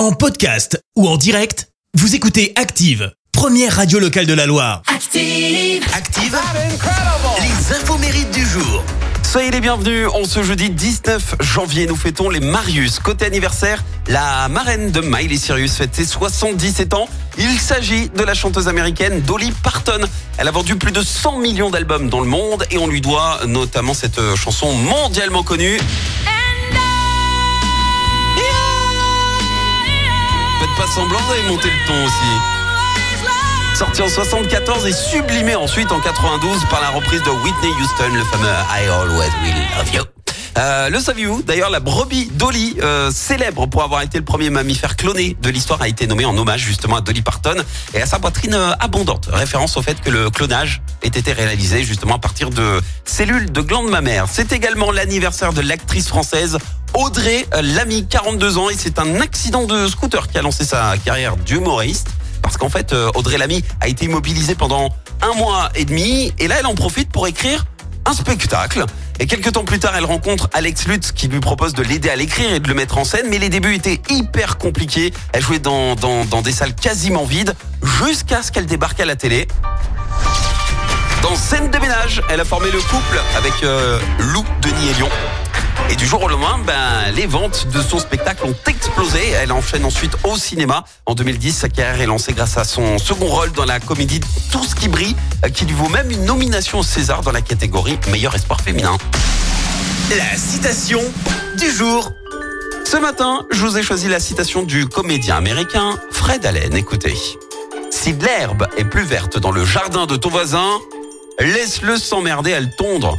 En podcast ou en direct, vous écoutez Active, première radio locale de la Loire. Active. Active, les infos mérites du jour. Soyez les bienvenus. On ce jeudi 19 janvier, nous fêtons les Marius. Côté anniversaire, la marraine de Miley Cyrus fête ses 77 ans. Il s'agit de la chanteuse américaine Dolly Parton. Elle a vendu plus de 100 millions d'albums dans le monde et on lui doit notamment cette euh, chanson mondialement connue. Semblant, vous avez monté le ton aussi. Sorti en 74 et sublimé ensuite en 92 par la reprise de Whitney Houston, le fameux I Always Will Love You. Euh, le saviez-vous D'ailleurs, la brebis Dolly, euh, célèbre pour avoir été le premier mammifère cloné de l'histoire, a été nommée en hommage justement à Dolly Parton et à sa poitrine euh, abondante. Référence au fait que le clonage ait été réalisé justement à partir de cellules de glandes mammaires. C'est également l'anniversaire de l'actrice française Audrey Lamy, 42 ans, et c'est un accident de scooter qui a lancé sa carrière d'humoriste. Parce qu'en fait, Audrey Lamy a été immobilisée pendant un mois et demi, et là, elle en profite pour écrire un spectacle. Et quelques temps plus tard, elle rencontre Alex Lutz qui lui propose de l'aider à l'écrire et de le mettre en scène. Mais les débuts étaient hyper compliqués. Elle jouait dans, des salles quasiment vides jusqu'à ce qu'elle débarque à la télé. Dans Scène de ménage, elle a formé le couple avec euh, Lou, Denis et Lyon. Et du jour au lendemain, ben, les ventes de son spectacle ont explosé. Elle enchaîne ensuite au cinéma. En 2010, sa carrière est lancée grâce à son second rôle dans la comédie Tout ce qui brille, qui lui vaut même une nomination au César dans la catégorie meilleur espoir féminin. La citation du jour. Ce matin, je vous ai choisi la citation du comédien américain Fred Allen. Écoutez. Si l'herbe est plus verte dans le jardin de ton voisin, laisse-le s'emmerder à le tondre.